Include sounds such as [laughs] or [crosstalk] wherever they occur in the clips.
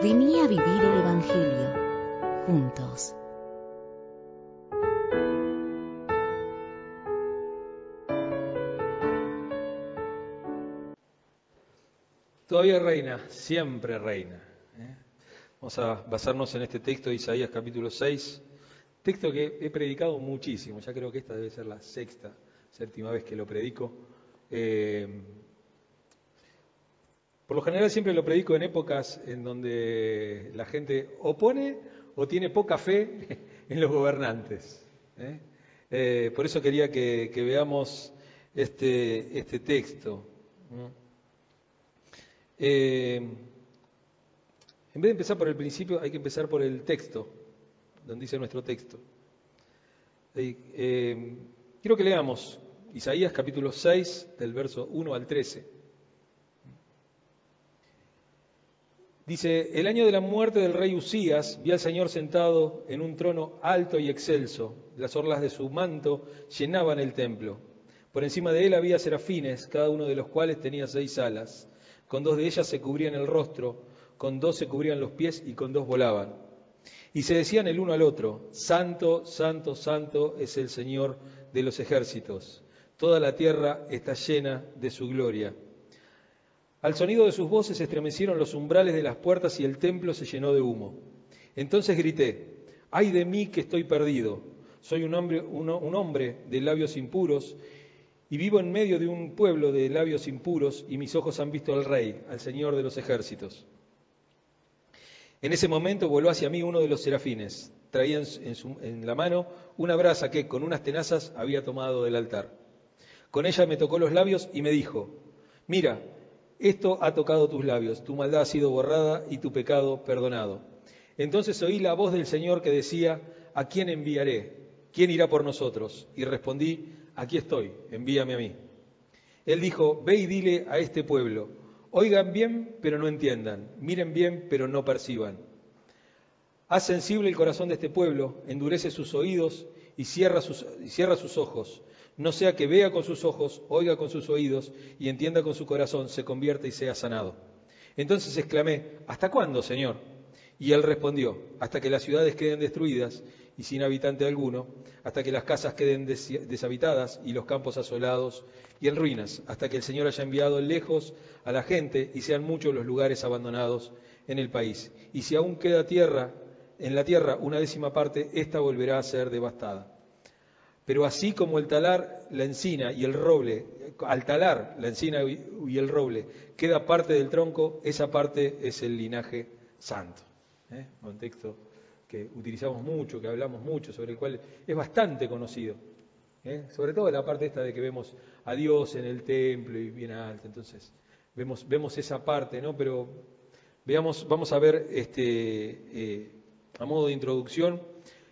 Vení a vivir el Evangelio juntos. Todavía reina, siempre reina. ¿eh? Vamos a basarnos en este texto de Isaías capítulo 6, texto que he predicado muchísimo, ya creo que esta debe ser la sexta, séptima vez que lo predico. Eh, por lo general siempre lo predico en épocas en donde la gente opone o tiene poca fe [laughs] en los gobernantes. ¿eh? por eso quería que, veamos este, este texto. Eh, en vez de empezar por el principio, hay que empezar por el texto, donde dice nuestro texto. Eh, quiero que leamos Isaías capítulo 6, del verso 1 al 13. Dice, el año de la muerte del rey Usías vi al Señor sentado en un trono alto y excelso. Las orlas de su manto llenaban el templo. Por encima de él había serafines, cada uno de los cuales tenía seis alas. Con dos de ellas se cubrían el rostro, con dos se cubrían los pies y con dos volaban. Y se decían el uno al otro, Santo, Santo, Santo es el Señor de los ejércitos. Toda la tierra está llena de su gloria. Al sonido de sus voces se estremecieron los umbrales de las puertas y el templo se llenó de humo. Entonces grité, ay de mí que estoy perdido. Soy un hombre, un hombre de labios impuros y vivo en medio de un pueblo de labios impuros y mis ojos han visto al rey, al Señor de los ejércitos. En ese momento voló hacia mí uno de los serafines. Traía en, la mano una brasa que con unas tenazas había tomado del altar. Con ella me tocó los labios y me dijo, mira, esto ha tocado tus labios, tu maldad ha sido borrada y tu pecado perdonado. Entonces oí la voz del Señor que decía, ¿a quién enviaré? ¿Quién irá por nosotros? Y respondí, aquí estoy, envíame a mí. Él dijo, ve y dile a este pueblo, oigan bien, pero no entiendan, miren bien, pero no perciban. Haz sensible el corazón de este pueblo, endurece sus oídos y cierra sus, cierra sus ojos, no sea que vea con sus ojos, oiga con sus oídos y entienda con su corazón, se convierta y sea sanado. Entonces exclamé, ¿hasta cuándo, Señor? Y él respondió, hasta que las ciudades queden destruidas y sin habitante alguno, hasta que las casas queden deshabitadas y los campos asolados y en ruinas, hasta que el Señor haya enviado lejos a la gente y sean muchos los lugares abandonados en el país. Y si aún queda tierra, en la tierra una décima parte, ésta volverá a ser devastada. Pero así como el talar, la encina y el roble, al talar la encina y el roble queda parte del tronco, esa parte es el linaje santo. ¿Eh? Contexto que utilizamos mucho, que hablamos mucho, sobre el cual es bastante conocido. ¿eh? Sobre todo la parte esta de que vemos a Dios en el templo y bien alto. Entonces, vemos, vemos esa parte, ¿no? Pero veamos, vamos a ver este, eh, a modo de introducción,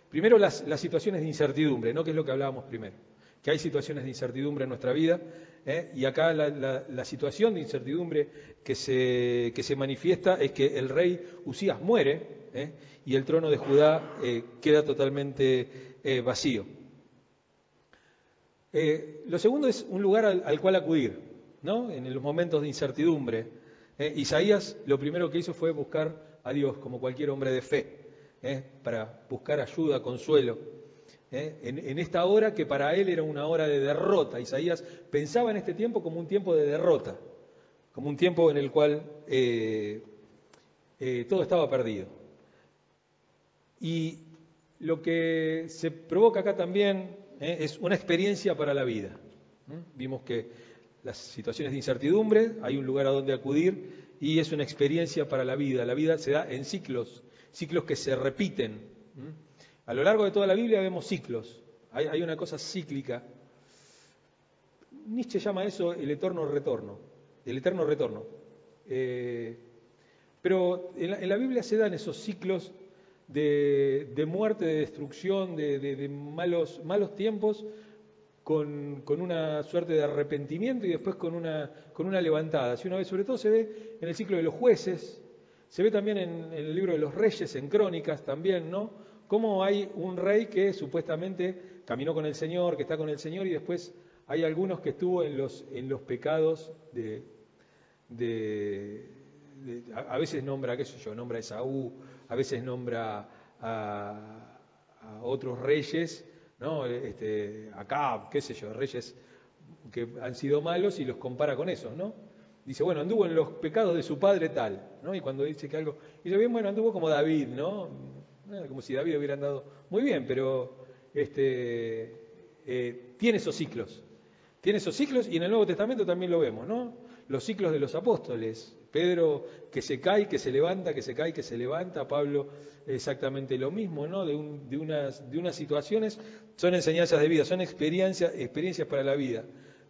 primero las, situaciones de incertidumbre, ¿no? Que es lo que hablábamos primero. Que hay situaciones de incertidumbre en nuestra vida, ¿eh? y acá la, situación de incertidumbre que se, que se manifiesta es que el rey Usías muere, ¿eh? y el trono de Judá eh, queda totalmente vacío. lo segundo es un lugar al, cual acudir, ¿no? en los momentos de incertidumbre. Isaías lo primero que hizo fue buscar a Dios como cualquier hombre de fe, para buscar ayuda, consuelo. En, en, esta hora que para él era una hora de derrota. Isaías pensaba en este tiempo como un tiempo de derrota, como un tiempo en el cual todo estaba perdido. Y lo que se provoca acá también eh, es una experiencia para la vida. Vimos que las situaciones de incertidumbre, hay un lugar a donde acudir y es una experiencia para la vida. La vida se da en ciclos, ciclos que se repiten. A lo largo de toda la Biblia vemos ciclos, hay, una cosa cíclica. Nietzsche llama eso el eterno retorno, el eterno retorno. Eh, pero en la Biblia se dan esos ciclos de, muerte, de destrucción, de, malos, malos tiempos, con, una suerte de arrepentimiento y después con una, con una levantada. Si una vez, sobre todo se ve en el ciclo de los jueces, se ve también en, el libro de los reyes, en crónicas también, ¿no? Cómo hay un rey que supuestamente caminó con el Señor, que está con el Señor, y después hay algunos que estuvo en los, en los pecados de, a, veces nombra, qué sé yo, nombra a Esaú, a veces nombra a, otros reyes, ¿no? Este, acá, qué sé yo, reyes que han sido malos y los compara con esos, ¿no? Dice, bueno, anduvo en los pecados de su padre tal, ¿no? Y cuando dice que algo, y dice, bien, bueno, anduvo como David, ¿no? Como si David hubiera andado muy bien, pero este, eh, tiene esos ciclos, tiene esos ciclos y en el Nuevo Testamento también lo vemos, ¿no? Los ciclos de los apóstoles, Pedro que se cae, que se levanta, que se cae, que se levanta, Pablo exactamente lo mismo, ¿no? De, unas, de unas situaciones son enseñanzas de vida, son experiencias, experiencias para la vida.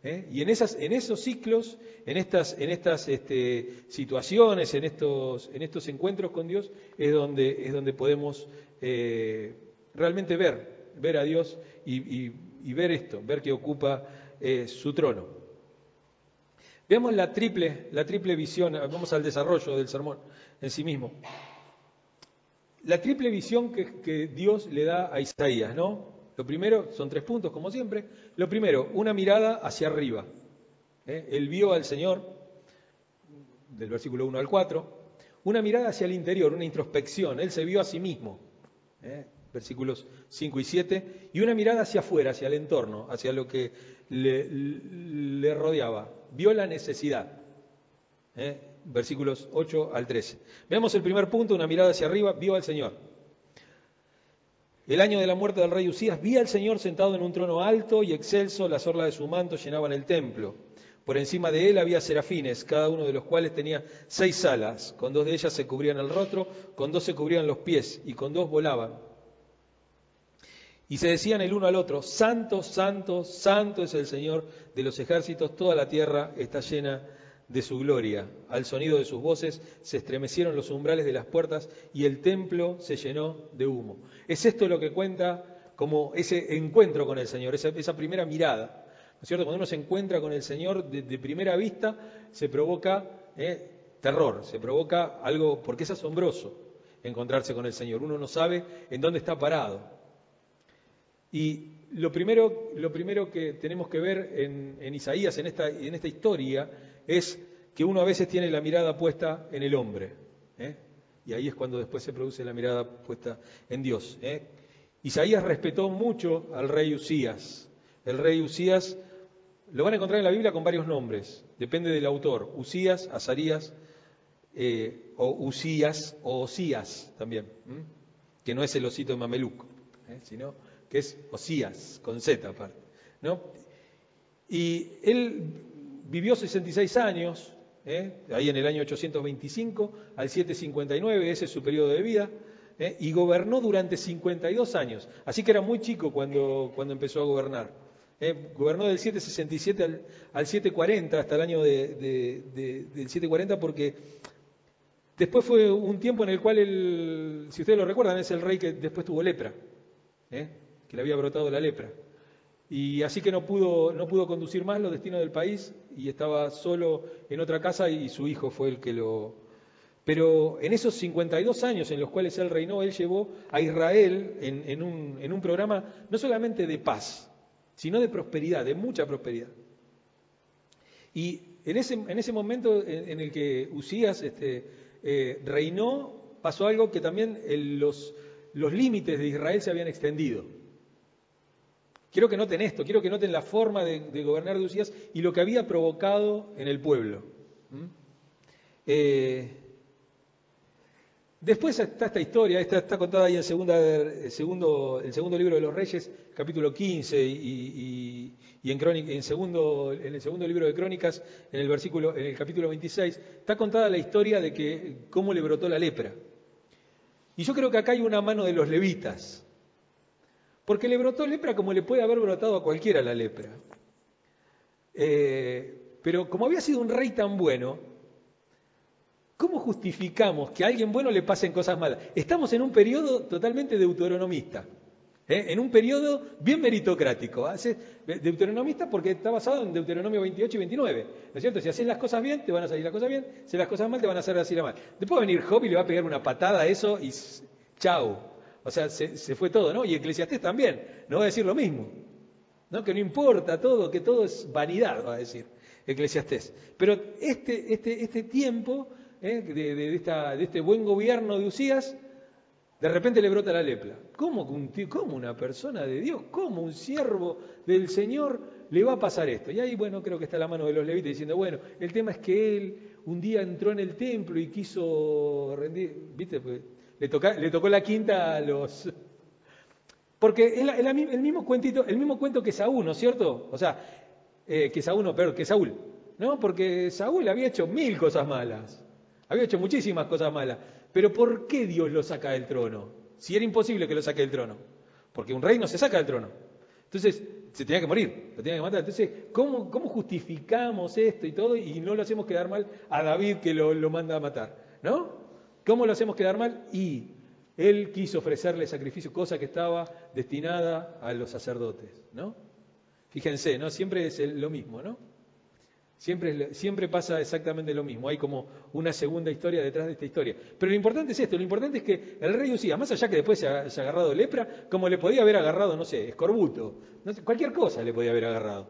¿Eh? Y en, esos ciclos, en estas, este, situaciones, en estos, en estos encuentros con Dios, es donde, podemos eh, realmente ver, ver a Dios y, ver esto, ver que ocupa eh, su trono. Veamos la triple, la triple visión, vamos al desarrollo del sermón en sí mismo. La triple visión que, Dios le da a Isaías, ¿no? Lo primero, son tres puntos como siempre. Lo primero, una mirada hacia arriba. ¿eh? Él vio al Señor, del versículo 1 al 4, una mirada hacia el interior, una introspección. Él se vio a sí mismo. ¿eh? Versículos 5 y 7. Y una mirada hacia afuera, hacia el entorno, hacia lo que le rodeaba vio la necesidad. ¿eh? Versículos 8 al 13. Veamos el primer punto, una mirada hacia arriba, vio al Señor. El año de la muerte del rey Usías, vi al Señor sentado en un trono alto y excelso, las orlas de su manto llenaban el templo. Por encima de él había serafines, cada uno de los cuales tenía seis alas. Con dos de ellas se cubrían el rostro, con dos se cubrían los pies y con dos volaban. Y se decían el uno al otro, Santo, Santo, Santo es el Señor de los ejércitos, toda la tierra está llena de su gloria. Al sonido de sus voces se estremecieron los umbrales de las puertas y el templo se llenó de humo. Es esto lo que cuenta como ese encuentro con el Señor, esa, primera mirada. ¿No es cierto? Cuando uno se encuentra con el Señor de, primera vista, se provoca eh, terror, se provoca algo, porque es asombroso encontrarse con el Señor. Uno no sabe en dónde está parado. Y lo primero, lo primero que tenemos que ver en, Isaías, en esta, en esta, historia, es que uno a veces tiene la mirada puesta en el hombre. ¿eh? Y ahí es cuando después se produce la mirada puesta en Dios. ¿eh? Isaías respetó mucho al rey Usías. El rey Usías lo van a encontrar en la Biblia con varios nombres, depende del autor. Usías, Azarías, eh, o Usías, o Osías también, que no es el osito de Mameluco, sino que es Osías, con Z aparte. ¿no? Y él vivió 66 años, ¿eh? ahí en el año 825 al 759, ese es su periodo de vida, ¿eh? y gobernó durante 52 años. Así que era muy chico cuando, cuando empezó a gobernar. ¿eh? Gobernó del 767 al, al 740, hasta el año de, del 740, porque después fue un tiempo en el cual, el, si ustedes lo recuerdan, es el rey que después tuvo lepra. que le había brotado la lepra. Y así que no pudo, no pudo conducir más los destinos del país y estaba solo en otra casa y su hijo fue el que lo... Pero en esos 52 años en los cuales él reinó, él llevó a Israel en, un, en un, programa no solamente de paz, sino de prosperidad, de mucha prosperidad. Y en ese, en ese momento en, el que Usías este, eh, reinó, pasó algo que también los, los límites de Israel se habían extendido. Quiero que noten esto, quiero que noten la forma de, gobernar de Usías y lo que había provocado en el pueblo. Eh, después está esta historia, está contada ahí en el, segundo, el segundo libro de los Reyes, capítulo 15, y, en, en el segundo libro de Crónicas, en el, versículo, en el capítulo 26, está contada la historia de que, cómo le brotó la lepra. Y yo creo que acá hay una mano de los levitas. Porque le brotó lepra como le puede haber brotado a cualquiera la lepra. Eh, pero como había sido un rey tan bueno, ¿cómo justificamos que a alguien bueno le pasen cosas malas? Estamos en un periodo totalmente deuteronomista, ¿eh? en un periodo bien meritocrático. Deuteronomista porque está basado en Deuteronomio 28 y 29. ¿No es cierto? Si haces las cosas bien, te van a salir las cosas bien. Si las cosas mal, te van a hacer así la mal. Después va a venir Job y le va a pegar una patada a eso y chau. O sea, se, fue todo, ¿no? Y Eclesiastés también, no va a decir lo mismo. ¿no? Que no importa todo, que todo es vanidad, va a decir Eclesiastés. Pero este, este, este tiempo ¿eh? de, de, esta, de este buen gobierno de Usías, de repente le brota la lepra. ¿Cómo, un ¿Cómo una persona de Dios, cómo un siervo del Señor le va a pasar esto? Y ahí, bueno, creo que está la mano de los levitas diciendo, bueno, el tema es que él un día entró en el templo y quiso rendir, ¿viste? Pues, le, le tocó la quinta a los... [laughs] Porque es el mismo cuentito, el mismo cuento que Saúl, ¿no es cierto? O sea, eh, que Saúl, no, perdón, que Saúl, ¿no? Porque Saúl había hecho mil cosas malas, había hecho muchísimas cosas malas. Pero ¿por qué Dios lo saca del trono? Si era imposible que lo saque del trono. Porque un rey no se saca del trono. Entonces, se tenía que morir, lo tenía que matar. Entonces, ¿cómo, justificamos esto y todo y no lo hacemos quedar mal a David que lo manda a matar? ¿No? ¿Cómo lo hacemos quedar mal? Y él quiso ofrecerle sacrificio, cosa que estaba destinada a los sacerdotes, ¿no? Fíjense, ¿no? Siempre es lo mismo, ¿no? Siempre, siempre pasa exactamente lo mismo. Hay como una segunda historia detrás de esta historia. Pero lo importante es esto, lo importante es que el rey Usías, más allá que después se ha, agarrado lepra, como le podía haber agarrado, no sé, escorbuto, no cualquier cosa le podía haber agarrado.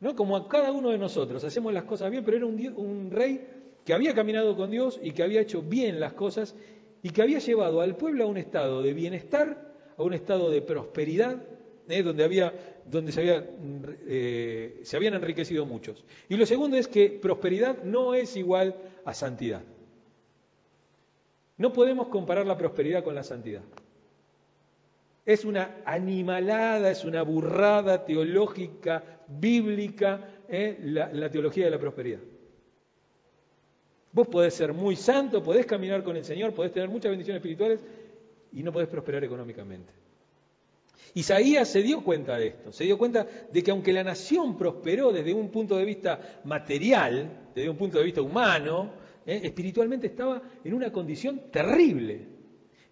¿no? Como a cada uno de nosotros, hacemos las cosas bien, pero era un, un rey que había caminado con Dios y que había hecho bien las cosas y que había llevado al pueblo a un estado de bienestar, a un estado de prosperidad, ¿eh? donde, había, donde eh, se habían enriquecido muchos. Y lo segundo es que prosperidad no es igual a santidad. No podemos comparar la prosperidad con la santidad. Es una animalada, es una burrada teológica, bíblica, ¿eh? la teología de la prosperidad. Vos podés ser muy santo, podés caminar con el Señor, podés tener muchas bendiciones espirituales y no podés prosperar económicamente. Isaías se dio cuenta de esto, se dio cuenta de que aunque la nación prosperó desde un punto de vista material, desde un punto de vista humano, eh, espiritualmente estaba en una condición terrible.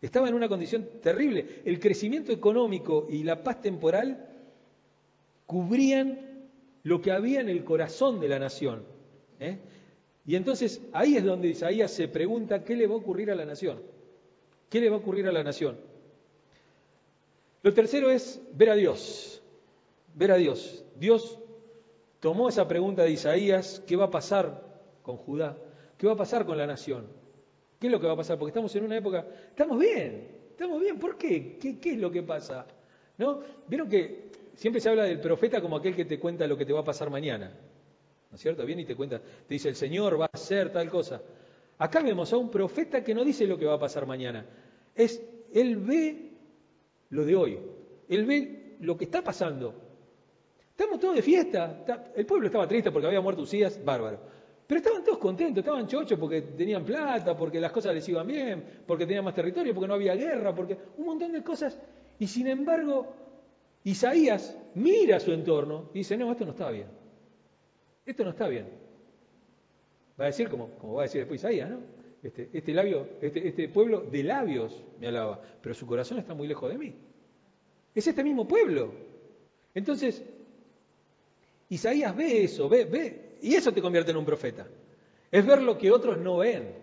Estaba en una condición terrible. El crecimiento económico y la paz temporal cubrían lo que había en el corazón de la nación. ¿eh? Y entonces ahí es donde Isaías se pregunta qué le va a ocurrir a la nación. ¿Qué le va a ocurrir a la nación? Lo tercero es ver a Dios, ver a Dios. Dios tomó esa pregunta de Isaías, ¿qué va a pasar con Judá? ¿Qué va a pasar con la nación? ¿Qué es lo que va a pasar? Porque estamos en una época, estamos bien, estamos bien, ¿por qué? ¿Qué, qué es lo que pasa? ¿No? Vieron que siempre se habla del profeta como aquel que te cuenta lo que te va a pasar mañana. ¿No es cierto? Viene y te cuenta, te dice, el Señor va a hacer tal cosa. Acá vemos a un profeta que no dice lo que va a pasar mañana. Es, él ve lo de hoy. Él ve lo que está pasando. Estamos todos de fiesta. El pueblo estaba triste porque había muerto Usías, bárbaro. Pero estaban todos contentos, estaban chochos porque tenían plata, porque las cosas les iban bien, porque tenían más territorio, porque no había guerra, porque un montón de cosas. Y sin embargo, Isaías mira su entorno y dice, no, esto no está bien. Esto no está bien. Va a decir, como, como va a decir después Isaías, ¿no? Este, este, labio, este, este pueblo de labios me alaba, pero su corazón está muy lejos de mí. Es este mismo pueblo. Entonces, Isaías ve eso, ve, ve, y eso te convierte en un profeta. Es ver lo que otros no ven.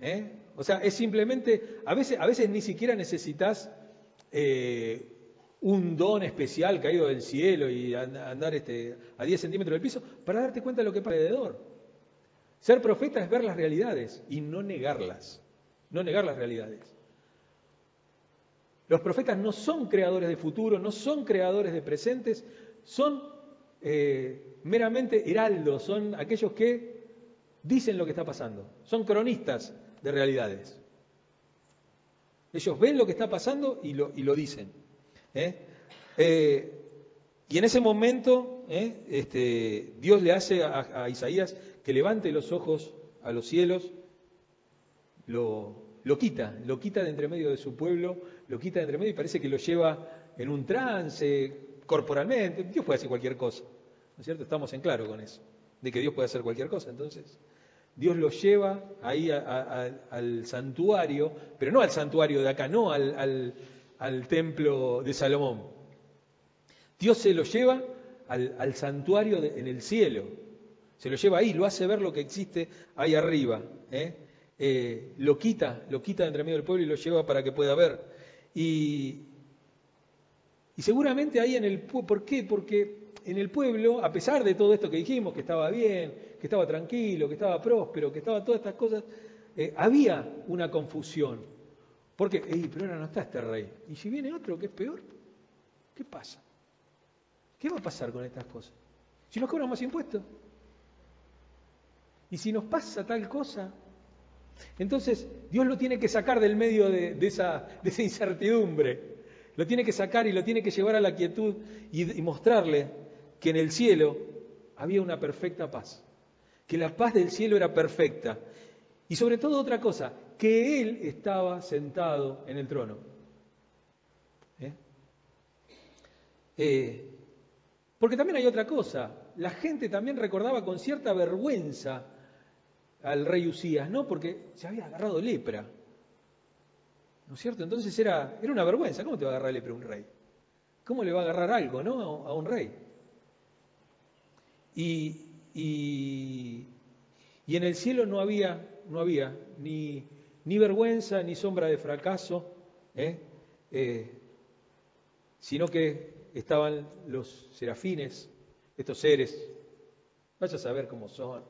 ¿Eh? O sea, es simplemente, a veces, a veces ni siquiera necesitas eh, un don especial caído del cielo y andar este, a 10 centímetros del piso para darte cuenta de lo que pasa alrededor. Ser profeta es ver las realidades y no negarlas, no negar las realidades. Los profetas no son creadores de futuro, no son creadores de presentes, son eh, meramente heraldos, son aquellos que dicen lo que está pasando, son cronistas de realidades. Ellos ven lo que está pasando y lo, y lo dicen. ¿Eh? Eh, y en ese momento este, Dios le hace a Isaías que levante los ojos a los cielos, lo, lo quita, lo quita de entre medio de su pueblo, lo quita de entre medio y parece que lo lleva en un trance, corporalmente. Dios puede hacer cualquier cosa, ¿no es cierto? Estamos en claro con eso, de que Dios puede hacer cualquier cosa. Entonces, Dios lo lleva ahí al santuario, pero no al santuario de acá, no al templo de Salomón. Dios se lo lleva al, santuario en el cielo, se lo lleva ahí, lo hace ver lo que existe ahí arriba. ¿eh? Eh, lo quita, lo quita de entre medio del pueblo y lo lleva para que pueda ver. Y, seguramente ahí en el ¿por qué? Porque en el pueblo, a pesar de todo esto que dijimos, que estaba bien, que estaba tranquilo, que estaba próspero, que estaba todas estas cosas, eh, había una confusión. Porque, Ey, pero ahora no está este rey. ¿Y si viene otro que es peor? ¿Qué pasa? ¿Qué va a pasar con estas cosas? Si nos cobran más impuestos. Y si nos pasa tal cosa, entonces Dios lo tiene que sacar del medio de, esa, incertidumbre. Lo tiene que sacar y lo tiene que llevar a la quietud y mostrarle que en el cielo había una perfecta paz. Que la paz del cielo era perfecta. Y sobre todo otra cosa, que Él estaba sentado en el trono. ¿Eh? Eh, porque también hay otra cosa, la gente también recordaba con cierta vergüenza al rey Usías, ¿no? Porque se había agarrado lepra. ¿No es cierto? Entonces era, era una vergüenza. ¿Cómo te va a agarrar lepra un rey? ¿Cómo le va a agarrar algo, ¿no? A un rey. Y, y, y en el cielo no había, no había ni, ni vergüenza ni sombra de fracaso, ¿eh? Eh, sino que estaban los serafines, estos seres. Vaya a saber cómo son.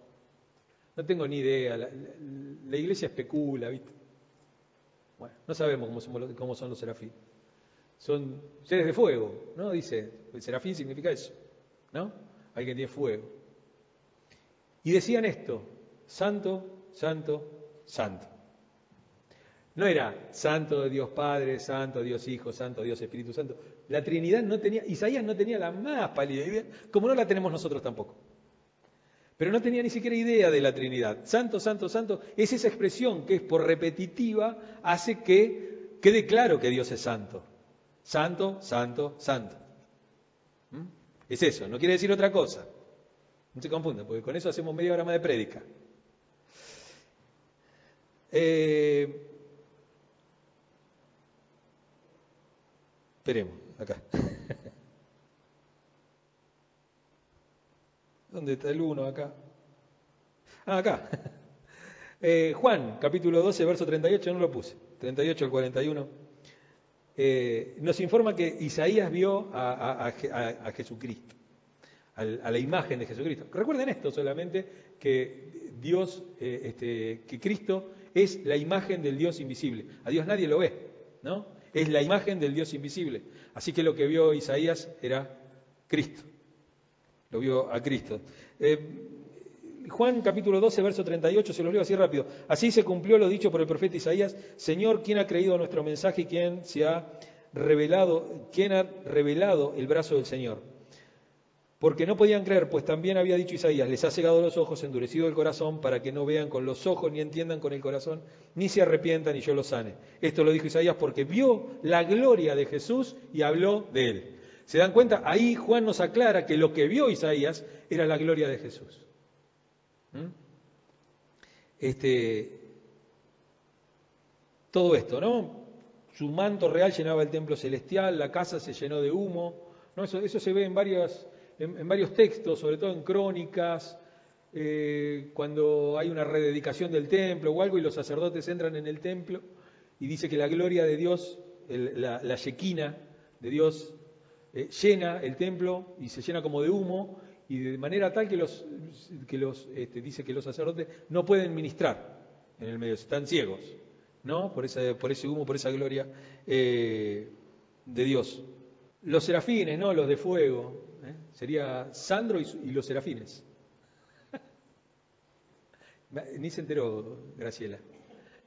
No tengo ni idea. La, iglesia especula, ¿viste? Bueno, no sabemos cómo cómo son los serafines. Son seres de fuego, ¿no? Dice, el serafín significa eso, ¿no? Alguien tiene fuego. Y decían esto, santo, santo, santo. No era santo de Dios Padre, santo Dios Hijo, santo Dios Espíritu Santo. La Trinidad no tenía, Isaías no tenía la más pálida idea, como no la tenemos nosotros tampoco. Pero no tenía ni siquiera idea de la Trinidad. Santo, santo, santo, es esa expresión que es por repetitiva, hace que quede claro que Dios es santo. Santo, santo, santo. ¿Mm? Es eso, no quiere decir otra cosa. No se confunda, porque con eso hacemos media hora de prédica. Eh, Esperemos, acá. [laughs] ¿Dónde está el 1 acá? Ah, acá. [laughs] Eh, Juan, capítulo 12, verso 38, no lo puse. 38 al 41. Eh, nos informa que Isaías vio a, Jesucristo, a, la imagen de Jesucristo. Recuerden esto solamente, que Dios, eh, este, que Cristo es la imagen del Dios invisible. A Dios nadie lo ve, ¿no? Es la imagen del Dios invisible. Así que lo que vio Isaías era Cristo. Lo vio a Cristo. Eh, Juan capítulo 12, verso 38, se los leo así rápido. Así se cumplió lo dicho por el profeta Isaías. Señor, ¿quién ha creído nuestro mensaje y quién se ha revelado, quién ha revelado el brazo del Señor? Porque no podían creer, pues también había dicho Isaías, les ha cegado los ojos, endurecido el corazón, para que no vean con los ojos, ni entiendan con el corazón, ni se arrepientan y yo los sane. Esto lo dijo Isaías porque vio la gloria de Jesús y habló de él. ¿Se dan cuenta? Ahí Juan nos aclara que lo que vio Isaías era la gloria de Jesús. ¿Mm? Este, todo esto, ¿no? Su manto real llenaba el templo celestial, la casa se llenó de humo. ¿no? Eso, eso se ve en varias en, varios textos, sobre todo en crónicas, eh, cuando hay una rededicación del templo o algo y los sacerdotes entran en el templo y dice que la gloria de Dios, la, la de Dios, eh, llena el templo y se llena como de humo y de manera tal que los, que los este, dice que los sacerdotes no pueden ministrar en el medio, están ciegos, ¿no? Por, por ese humo, por esa gloria eh, de Dios. Los serafines, ¿no? Los de fuego. Sería Sandro y, los serafines. [laughs] Ni se enteró, Graciela.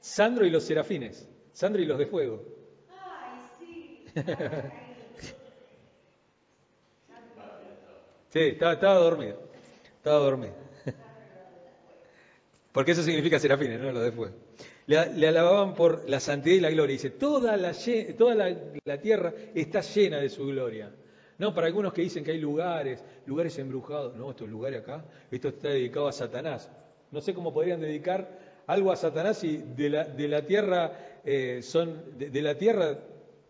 Sandro y los serafines. Sandro y los de fuego. Ay, sí. sí, estaba, dormido. Estaba dormido. Porque eso significa serafines, no los de fuego. Le, alababan por la santidad y la gloria. Dice, toda la, toda la tierra está llena de su gloria. No, para algunos que dicen que hay lugares, lugares embrujados. No, estos lugares acá, esto está dedicado a Satanás. No sé cómo podrían dedicar algo a Satanás si de la, de la tierra eh, son, de, la tierra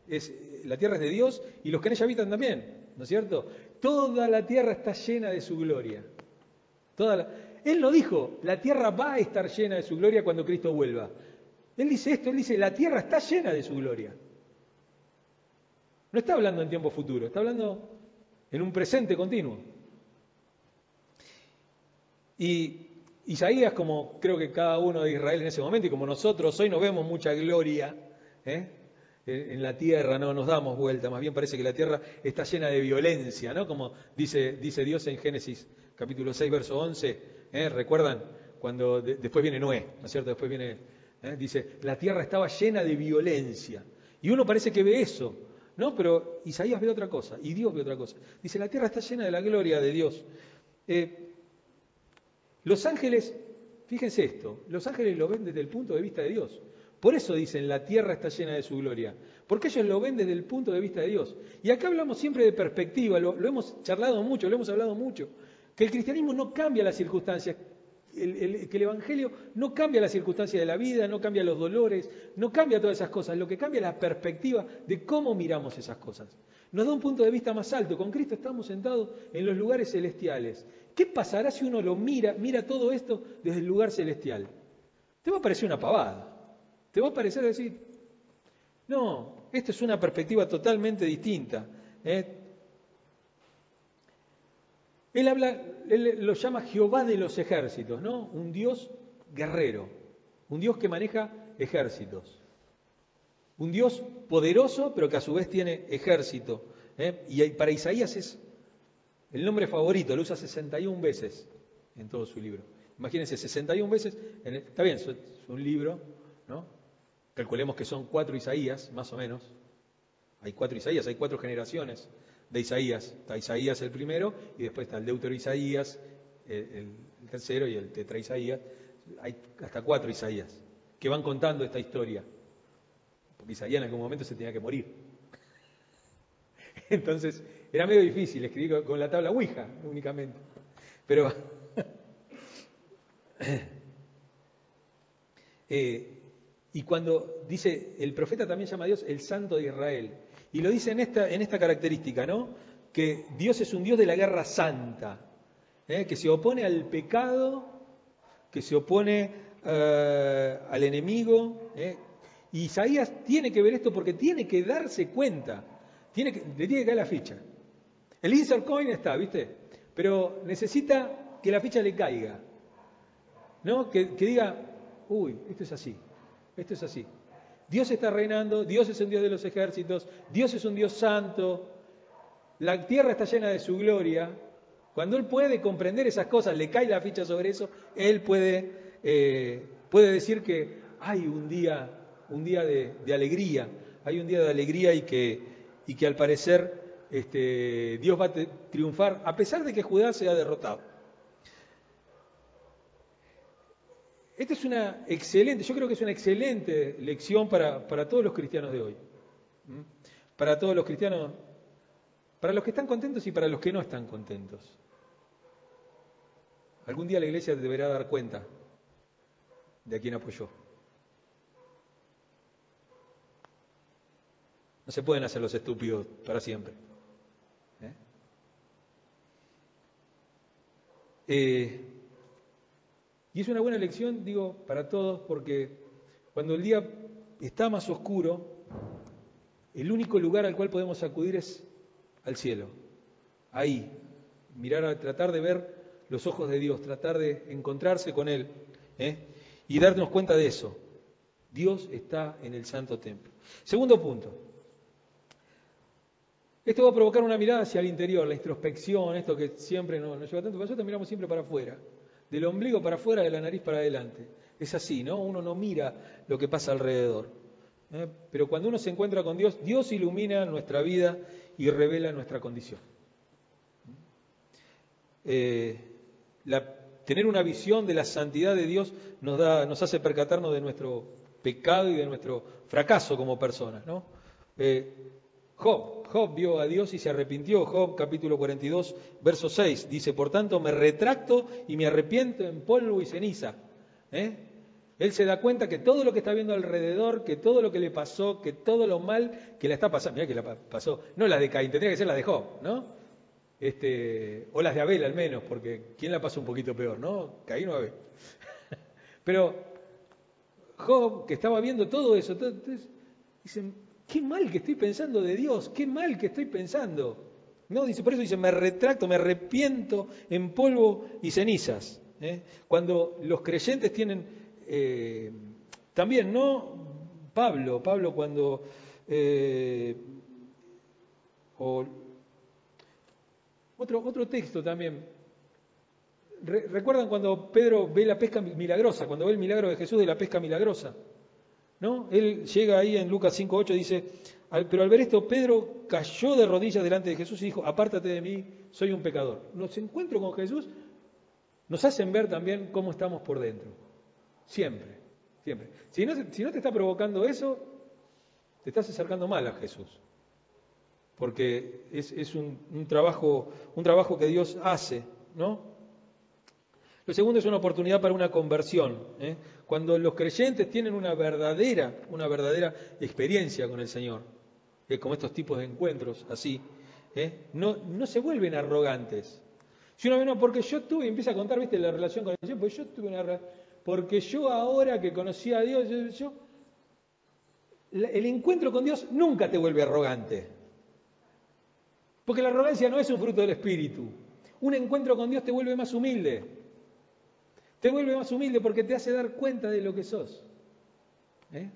es, la tierra es de Dios y los que en ella habitan también, ¿no es cierto? Toda la tierra está llena de su gloria. Toda Él no dijo, la tierra va a estar llena de su gloria cuando Cristo vuelva. Él dice esto, él dice, la tierra está llena de su gloria. No está hablando en tiempo futuro, está hablando en un presente continuo. Y Isaías, como creo que cada uno de Israel en ese momento, y como nosotros hoy no vemos mucha gloria ¿eh? en la tierra, no nos damos vuelta, más bien parece que la tierra está llena de violencia, ¿no? Como dice, dice Dios en Génesis capítulo 6, verso 11, ¿eh? ¿recuerdan? Cuando después viene Noé, ¿no es cierto? Después viene, ¿eh? dice, la tierra estaba llena de violencia. Y uno parece que ve eso, ¿no? Pero Isaías ve otra cosa, y Dios ve otra cosa. Dice, la tierra está llena de la gloria de Dios. Los ángeles, fíjense esto, los ángeles lo ven desde el punto de vista de Dios. Por eso dicen, la tierra está llena de su gloria, porque ellos lo ven desde el punto de vista de Dios. Y acá hablamos siempre de perspectiva, lo, hemos charlado mucho, lo hemos hablado mucho, que el cristianismo no cambia las circunstancias, que el Evangelio no cambia las circunstancias de la vida, no cambia los dolores, no cambia todas esas cosas, lo que cambia es la perspectiva de cómo miramos esas cosas. Nos da un punto de vista más alto, con Cristo estamos sentados en los lugares celestiales ¿Qué pasará si uno lo mira, mira todo esto desde el lugar celestial? Te va a parecer una pavada. Te va a parecer decir, no, esto es una perspectiva totalmente distinta. ¿eh? Él habla, él lo llama Jehová de los ejércitos, ¿no? Un Dios guerrero, un Dios que maneja ejércitos, un Dios poderoso, pero que a su vez tiene ejército. ¿eh? Y para Isaías es el nombre favorito lo usa 61 veces en todo su libro. Imagínense, 61 veces, está bien, es un libro, ¿no? Calculemos que son cuatro Isaías, más o menos. Hay cuatro Isaías, hay cuatro generaciones de Isaías. Está Isaías el primero y después está el Deutero Isaías, el, tercero y el Tetra Isaías. Hay hasta cuatro Isaías que van contando esta historia. Porque Isaías en algún momento se tenía que morir. [laughs] Entonces, era medio difícil escribir con la tabla Ouija únicamente. Pero. [laughs] Eh, y cuando dice, el profeta también llama a Dios el Santo de Israel. Y lo dice en esta, en esta característica, ¿no? Que Dios es un Dios de la guerra santa, ¿eh? que se opone al pecado, que se opone eh, al enemigo. Y Isaías tiene que ver esto porque tiene que darse cuenta, tiene que, le tiene que caer la ficha. El insert coin está, ¿viste? Pero necesita que la ficha le caiga. ¿No? Que, diga, uy, esto es así, esto es así. Dios está reinando, Dios es un Dios de los ejércitos, Dios es un Dios santo, la tierra está llena de su gloria. Cuando Él puede comprender esas cosas, le cae la ficha sobre eso, Él puede, eh, puede decir que hay un día, un día de, alegría, hay un día de alegría y que, y que al parecer este, Dios va a triunfar a pesar de que Judá sea derrotado. Esta es una excelente, yo creo que es una excelente lección para, para todos los cristianos de hoy. Para todos los cristianos, para los que están contentos y para los que no están contentos. Algún día la iglesia deberá dar cuenta de a quién apoyó. No se pueden hacer los estúpidos para siempre. Eh, y es una buena lección, digo, para todos, porque cuando el día está más oscuro, el único lugar al cual podemos acudir es al cielo. Ahí, mirar, tratar de ver los ojos de Dios, tratar de encontrarse con Él ¿eh? y darnos cuenta de eso. Dios está en el santo templo. Segundo punto, esto va a provocar una mirada hacia el interior, la introspección, esto que siempre nos, lleva tanto. Nosotros miramos siempre para afuera, del ombligo para afuera, de la nariz para adelante. Es así, ¿no? Uno no mira lo que pasa alrededor. ¿eh? Pero cuando uno se encuentra con Dios, Dios ilumina nuestra vida y revela nuestra condición. Eh, tener una visión de la santidad de Dios nos, da, nos hace percatarnos de nuestro pecado y de nuestro fracaso como personas. ¿no? Eh, Job, Job vio a Dios y se arrepintió. Job capítulo 42, verso 6. Dice, por tanto, me retracto y me arrepiento en polvo y ceniza. ¿Eh? Él se da cuenta que todo lo que está viendo alrededor, que todo lo que le pasó, que todo lo mal que le está pasando, mira que le pasó, no la de Caín, tendría que ser la de Job, ¿no? Este, o las de Abel al menos, porque ¿quién la pasó un poquito peor, no? Caín o Abel. [laughs] Pero Job, que estaba viendo todo eso, entonces, dicen, qué mal que estoy pensando de Dios, qué mal que estoy pensando. No, dice, por eso dice, me retracto, me arrepiento en polvo y cenizas. ¿eh? Cuando los creyentes tienen, eh, también, ¿no? Pablo, Pablo cuando, eh, otro, otro texto también, ¿recuerdan cuando Pedro ve la pesca milagrosa, cuando ve el milagro de Jesús de la pesca milagrosa? ¿No? Él llega ahí en Lucas 5.8 y dice, pero al ver esto, Pedro cayó de rodillas delante de Jesús y dijo, apártate de mí, soy un pecador. Los encuentros con Jesús nos hacen ver también cómo estamos por dentro. Siempre, siempre. Si no, si no te está provocando eso, te estás acercando mal a Jesús. Porque es, un, trabajo, un trabajo que Dios hace, ¿no? Lo segundo es una oportunidad para una conversión. ¿eh? Cuando los creyentes tienen una verdadera, una verdadera experiencia con el Señor, como estos tipos de encuentros así, ¿eh? no, se vuelven arrogantes. Si uno no, porque yo tuve, empieza a contar, viste, la relación con el Señor, porque yo tuve una porque yo ahora que conocí a Dios, yo, el encuentro con Dios nunca te vuelve arrogante. Porque la arrogancia no es un fruto del Espíritu. Un encuentro con Dios te vuelve más humilde. Te vuelve más humilde porque te hace dar cuenta de lo que sos. ¿Eh?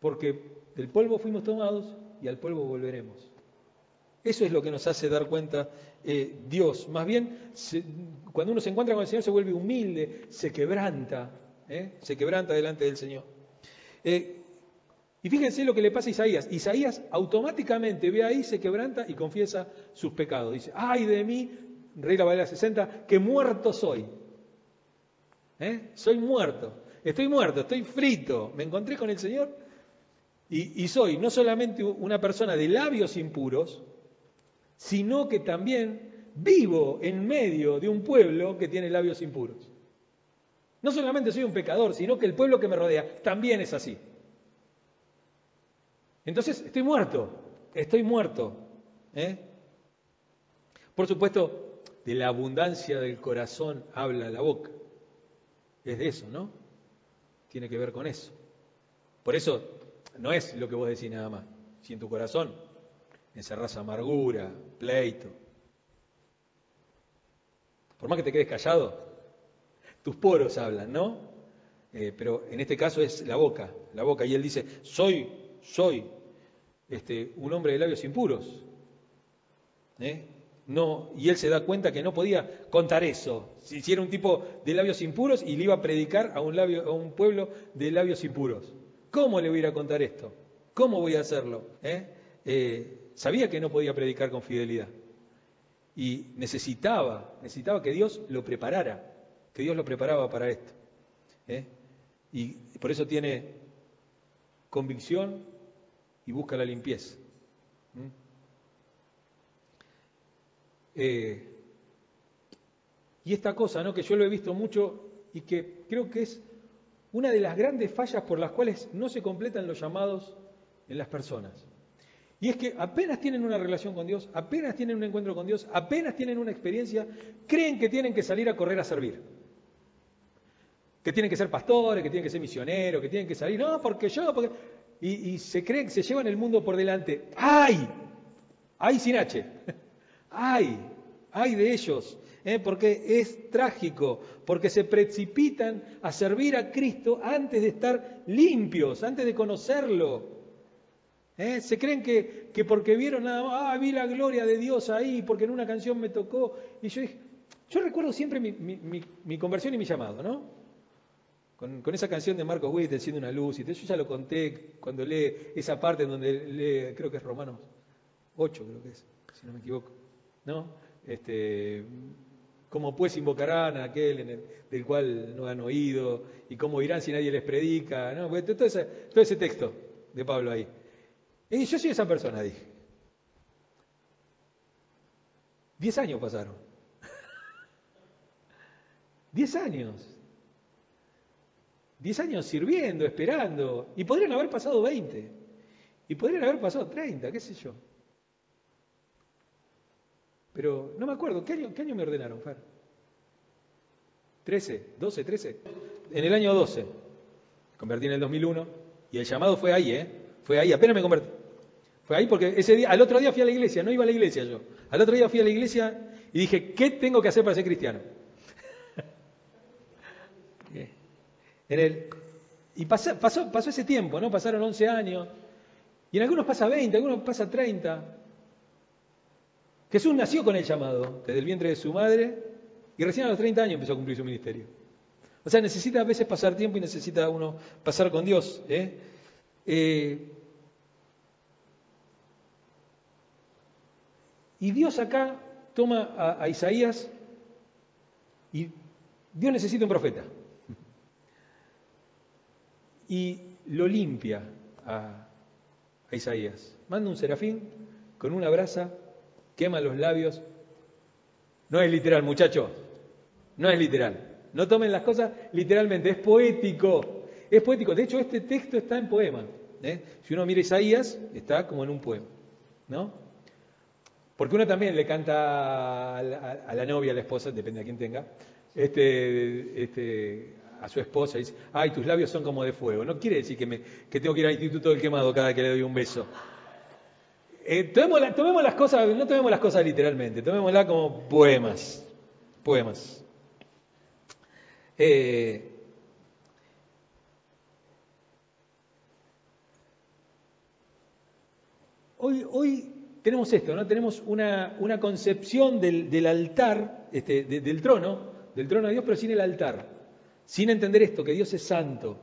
Porque del polvo fuimos tomados y al polvo volveremos. Eso es lo que nos hace dar cuenta eh, Dios. Más bien, cuando uno se encuentra con el Señor se vuelve humilde, se quebranta, ¿eh? se quebranta delante del Señor. Eh, y fíjense lo que le pasa a Isaías. Isaías automáticamente ve ahí, se quebranta y confiesa sus pecados. Dice, ay de mí, Rey la Valera 60, que muerto soy. Soy muerto, estoy muerto, estoy frito. Me encontré con el Señor y soy no solamente una persona de labios impuros, sino que también vivo en medio de un pueblo que tiene labios impuros. No solamente soy un pecador, sino que el pueblo que me rodea también es así. Entonces, estoy muerto, estoy muerto. ¿eh? Por supuesto, de la abundancia del corazón habla la boca. Es de eso, ¿no? Tiene que ver con eso. Por eso, no es lo que vos decís nada más. Si en tu corazón encerrás amargura, pleito. Por más que te quedes callado, tus poros hablan, ¿no? Eh, pero en este caso es la boca, la boca. Y él dice, soy, soy este, un hombre de labios impuros. ¿Eh? No, y él se da cuenta que no podía contar eso. Si, era un tipo de labios impuros y le iba a predicar a un, labio, a un pueblo de labios impuros. ¿Cómo le voy a ir a contar esto? ¿Cómo voy a hacerlo? ¿Eh? eh Sabía que no podía predicar con fidelidad. Y necesitaba, necesitaba que Dios lo preparara, que Dios lo preparaba para esto. ¿eh? Y por eso tiene convicción y busca la limpieza. Eh, y esta cosa, ¿no? que yo lo he visto mucho y que creo que es una de las grandes fallas por las cuales no se completan los llamados en las personas. Y es que apenas tienen una relación con Dios, apenas tienen un encuentro con Dios, apenas tienen una experiencia, creen que tienen que salir a correr a servir. Que tienen que ser pastores, que tienen que ser misioneros, que tienen que salir, no, porque yo, porque... Y, se creen se llevan el mundo por delante. ¡Ay! ¡Ay sin H! ¡Ay! ¡Ay de ellos! ¿eh? Porque es trágico, porque se precipitan a servir a Cristo antes de estar limpios, antes de conocerlo. ¿Eh? Se creen que, que, porque vieron nada más, ah, vi la gloria de Dios ahí, porque en una canción me tocó. Y yo dije, yo recuerdo siempre mi, mi, conversión y mi llamado, ¿no? Con, con, esa canción de Marcos Witt, Enciende una luz, y yo ya lo conté cuando lee esa parte donde lee, creo que es Romanos 8, creo que es, si no me equivoco, ¿no? Este, ¿Cómo pues invocarán a aquel en el, del cual no han oído? ¿Y cómo irán si nadie les predica? ¿no? Todo, ese, todo ese texto de Pablo ahí. Y yo soy esa persona, dije. Diez años pasaron. [laughs] Diez años. Diez años sirviendo, esperando. Y podrían haber pasado veinte. Y podrían haber pasado treinta, qué sé yo. Pero no me acuerdo. ¿Qué año, me ordenaron, Fer? ¿Trece? ¿Doce? ¿Trece? En el año doce. Convertí en el 2001. Y el llamado fue ahí, ¿eh? Fue ahí, apenas me convertí. Fue ahí porque ese día, al otro día fui a la iglesia, no iba a la iglesia yo. Al otro día fui a la iglesia y dije, ¿qué tengo que hacer para ser cristiano? [laughs] El, y pasó ese tiempo, ¿no? Pasaron 11 años. Y en algunos pasa 20, en algunos pasa 30. Jesús nació con el llamado desde el vientre de su madre y recién a los 30 años empezó a cumplir su ministerio. O sea, necesita a veces pasar tiempo y necesita uno pasar con Dios. ¿eh? Eh, y Dios acá toma a, Isaías y Dios necesita un profeta. Y lo limpia a, a Isaías. Manda un serafín con una brasa, quema los labios. No es literal, muchachos. No es literal. No tomen las cosas literalmente, es poético. Es poético. De hecho, este texto está en poema. ¿eh? Si uno mira Isaías, está como en un poema. ¿No? Porque uno también le canta a la, novia, a la esposa, depende de quién tenga, este, este, a su esposa y dice, ay, tus labios son como de fuego. No quiere decir que, me, tengo que ir al Instituto del Quemado cada que le doy un beso. Eh, tomemos, tomemos, las cosas, no tomemos las cosas literalmente, tomémoslas como poemas. Poemas. Eh, hoy, hoy tenemos esto, ¿no? Tenemos una, una concepción del, altar, este, del trono, del trono de Dios, pero sin el altar. Sin entender esto, que Dios es santo,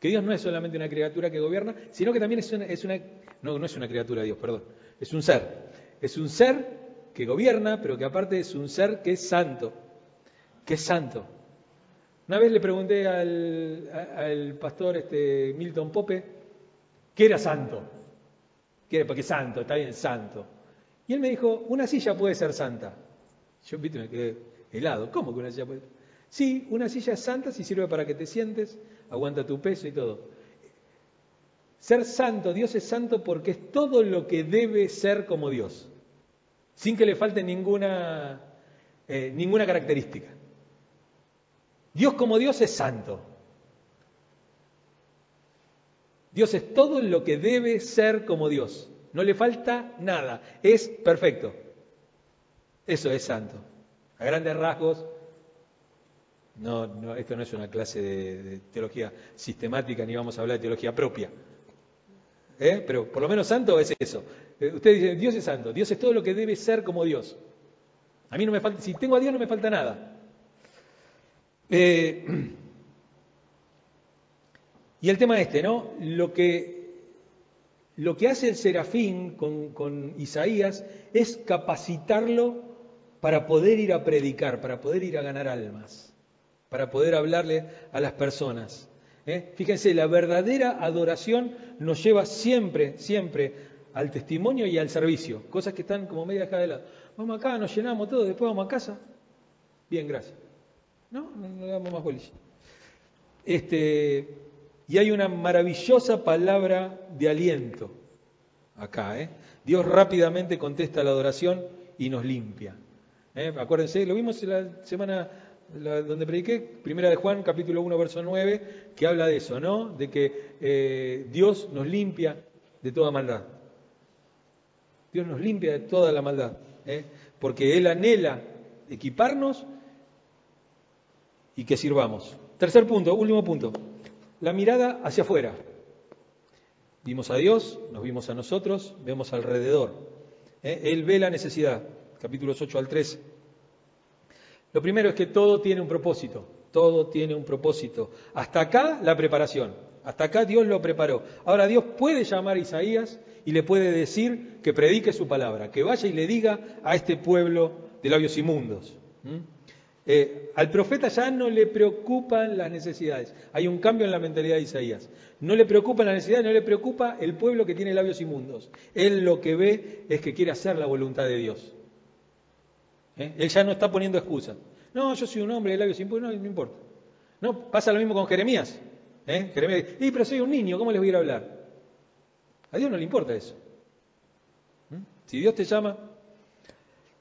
que Dios no es solamente una criatura que gobierna, sino que también es una no, no es una criatura Dios, perdón, es un ser. Es un ser que gobierna, pero que aparte es un ser que es santo, que es santo. Una vez le pregunté al, pastor este, Milton Pope qué era santo. ¿Qué era? Porque santo, está bien, santo. Y él me dijo, una silla puede ser santa. Yo ¿viste? me quedé helado. ¿Cómo que una silla puede ser? Sí, una silla es santa si sirve para que te sientes, aguanta tu peso y todo. Ser santo, Dios es santo porque es todo lo que debe ser como Dios, sin que le falte ninguna, eh, ninguna característica. Dios como Dios es santo. Dios es todo lo que debe ser como Dios. No le falta nada. Es perfecto. Eso es santo. A grandes rasgos, no, esto no es una clase de, teología sistemática, ni vamos a hablar de teología propia. ¿Eh? Pero por lo menos santo es eso. Eh, usted dice, Dios es santo. Dios es todo lo que debe ser como Dios. A mí no me falta, si tengo a Dios no me falta nada. Eh, y el tema este, ¿no? Lo que, lo que hace el serafín con Isaías es capacitarlo para poder ir a predicar, para poder ir a ganar almas, para poder hablarle a las personas. ¿Eh? Fíjense, la verdadera adoración nos lleva siempre, siempre al testimonio y al servicio, cosas que están como media acá de lado. Vamos acá, nos llenamos todo, después vamos a casa. Bien, gracias. No, no le damos más bolilla. Este, y hay una maravillosa palabra de aliento acá. ¿eh? Dios rápidamente contesta la adoración y nos limpia. ¿eh? Acuérdense, lo vimos la semana donde prediqué, primera de Juan, capítulo 1, verso 9, que habla de eso, ¿no? De que eh, Dios nos limpia de toda maldad. Dios nos limpia de toda la maldad, ¿eh? porque Él anhela equiparnos y que sirvamos. Tercer punto, último punto, la mirada hacia afuera. Vimos a Dios, nos vimos a nosotros, vemos alrededor. ¿eh? Él ve la necesidad, capítulos 8 al 13. Lo primero es que todo tiene un propósito, todo tiene un propósito. Hasta acá la preparación, hasta acá Dios lo preparó. Ahora Dios puede llamar a Isaías y le puede decir que predique su palabra, que vaya y le diga a este pueblo de labios inmundos. Eh, al profeta ya no le preocupan las necesidades. Hay un cambio en la mentalidad de Isaías. No le preocupan las necesidades, no le preocupa el pueblo que tiene labios inmundos. Él lo que ve es que quiere hacer la voluntad de Dios. ¿Eh? Él ya no está poniendo excusas. No, yo soy un hombre de labios inmundos, no, no importa. No, pasa lo mismo con Jeremías. ¿Eh? Jeremías dice, pero soy un niño, ¿cómo les voy a ir a hablar? A Dios no le importa eso. ¿Mm? Si Dios te llama,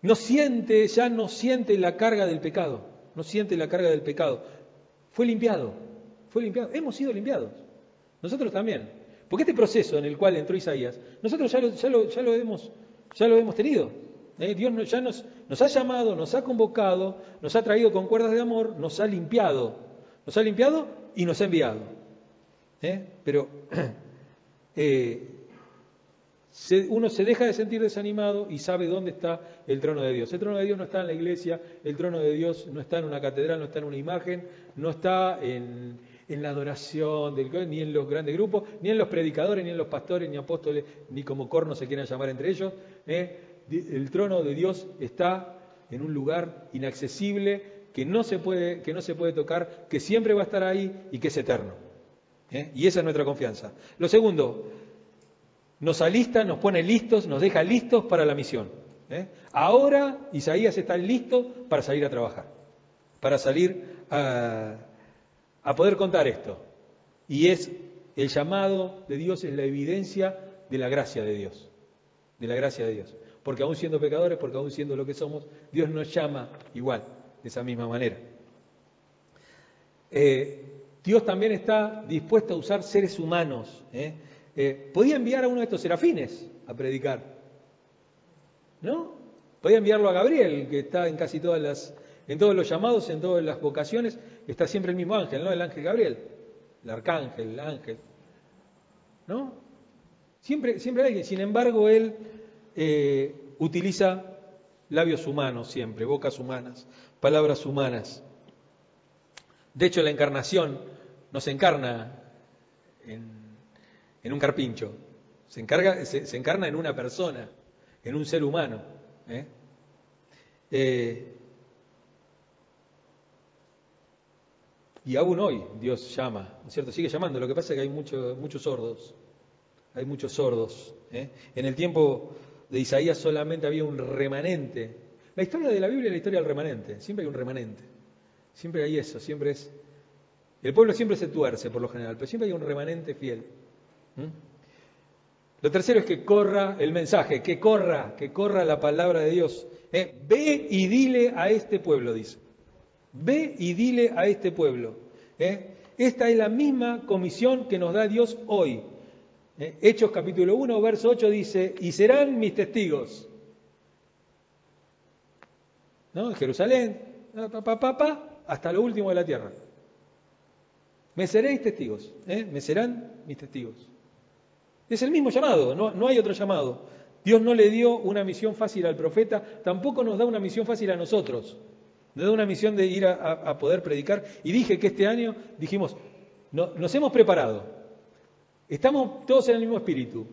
no siente, ya no siente la carga del pecado. No siente la carga del pecado. Fue limpiado. Fue limpiado. Hemos sido limpiados. Nosotros también. Porque este proceso en el cual entró Isaías, nosotros ya lo, ya lo, ya lo, hemos, ya lo hemos tenido. ¿Eh? Dios ya nos, ha llamado, nos ha convocado, nos ha traído con cuerdas de amor, nos ha limpiado. Nos ha limpiado y nos ha enviado. ¿eh? Pero [clears throat] eh, uno se deja de sentir desanimado y sabe dónde está el trono de Dios. El trono de Dios no está en la iglesia, el trono de Dios no está en una catedral, no está en una imagen, no está en, la adoración, del, ni en los grandes grupos, ni en los predicadores, ni en los pastores, ni apóstoles, ni como cornos se quieran llamar entre ellos. El trono de Dios está en un lugar inaccesible que no se puede, que no se puede tocar, que siempre va a estar ahí y que es eterno. ¿eh? Y esa es nuestra confianza. Lo segundo, nos alista, nos pone listos, nos deja listos para la misión. ¿eh? Ahora Isaías está listo para salir a trabajar, para salir a, a poder contar esto. Y es el llamado de Dios, es la evidencia de la gracia de Dios, de la gracia de Dios. Porque aún siendo pecadores, porque aún siendo lo que somos, Dios nos llama igual, de esa misma manera. Eh, Dios también está dispuesto a usar seres humanos. ¿eh? Eh, podía enviar a uno de estos serafines a predicar, ¿no? Podía enviarlo a Gabriel, que está en casi todas las, en todos los llamados, en todas las vocaciones, está siempre el mismo ángel, ¿no? El ángel Gabriel, el arcángel, el ángel, ¿no? Siempre, siempre alguien. Sin embargo, él eh, utiliza labios humanos siempre, bocas humanas, palabras humanas. De hecho, la encarnación no se encarna en un carpincho, se, encarga, se, encarna en una persona, en un ser humano. ¿eh? Eh, y aún hoy Dios llama, ¿no es cierto? Sigue llamando, lo que pasa es que hay muchos sordos, hay muchos sordos. ¿eh? En el tiempo de Isaías solamente había un remanente. La historia de la Biblia es la historia del remanente, siempre hay un remanente, siempre hay eso, siempre es... El pueblo siempre se tuerce por lo general, pero siempre hay un remanente fiel. Lo tercero es que corra el mensaje, que corra, que corra la palabra de Dios. ¿eh? Ve y dile a este pueblo, dice. Ve y dile a este pueblo. ¿eh? Esta es la misma comisión que nos da Dios hoy. ¿Eh? Hechos capítulo 1, verso 8 dice, y serán mis testigos. ¿No? Jerusalén, hasta lo último de la tierra. Me seréis testigos, me serán mis testigos. Es el mismo llamado, no, hay otro llamado. Dios no le dio una misión fácil al profeta, tampoco nos da una misión fácil a nosotros. Nos da una misión de ir a, poder predicar. Y dije que este año dijimos, nos hemos preparado, estamos todos en el mismo espíritu,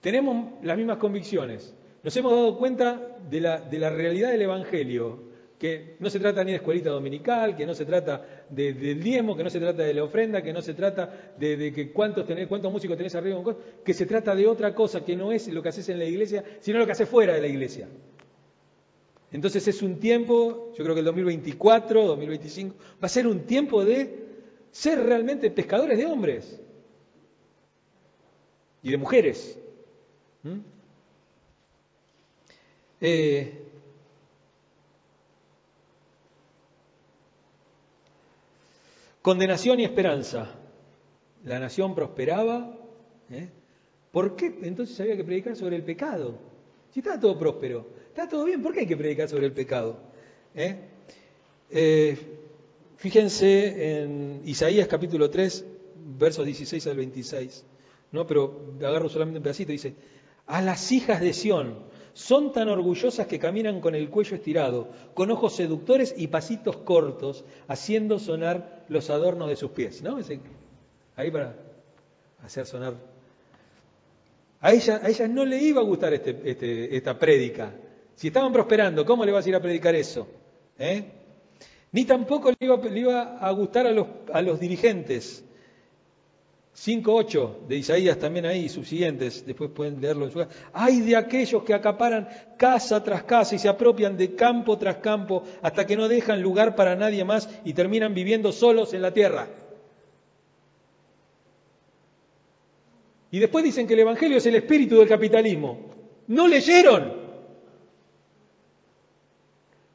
tenemos las mismas convicciones, nos hemos dado cuenta de la, de realidad del Evangelio, que no se trata ni de escuelita dominical, que no se trata del diezmo, que no se trata de la ofrenda, que no se trata de, que cuántos, tenés, cuántos músicos tenés arriba, que se trata de otra cosa, que no es lo que haces en la iglesia, sino lo que haces fuera de la iglesia. Entonces es un tiempo, yo creo que el 2024, 2025, va a ser un tiempo de ser realmente pescadores de hombres y de mujeres. ¿Mm? Eh, Condenación y esperanza. La nación prosperaba. ¿eh? ¿Por qué entonces había que predicar sobre el pecado? Si está todo próspero, está todo bien, ¿por qué hay que predicar sobre el pecado? Eh, fíjense en Isaías capítulo 3, versos 16 al 26. ¿No? Pero agarro solamente un pedacito. Dice, a las hijas de Sión, son tan orgullosas que caminan con el cuello estirado, con ojos seductores y pasitos cortos, haciendo sonar los adornos de sus pies. ¿No? ahí para hacer sonar. A ella, a ella no le iba a gustar este, este, esta prédica. Si estaban prosperando, ¿cómo le vas a ir a predicar eso? ¿Eh? Ni tampoco le iba, le iba, a gustar a los, a los dirigentes 5.8 de Isaías también ahí, subsiguientes, después pueden leerlo en su casa. Hay de aquellos que acaparan casa tras casa y se apropian de campo tras campo hasta que no dejan lugar para nadie más y terminan viviendo solos en la tierra. Y después dicen que el Evangelio es el espíritu del capitalismo. No leyeron.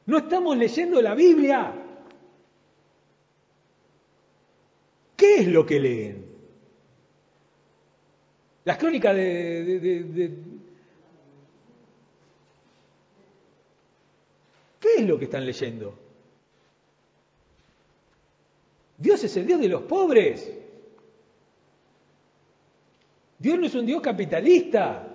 No estamos leyendo la Biblia. ¿Qué es lo que leen? Las crónicas de, ¿Qué es lo que están leyendo? Dios es el Dios de los pobres. Dios no es un Dios capitalista.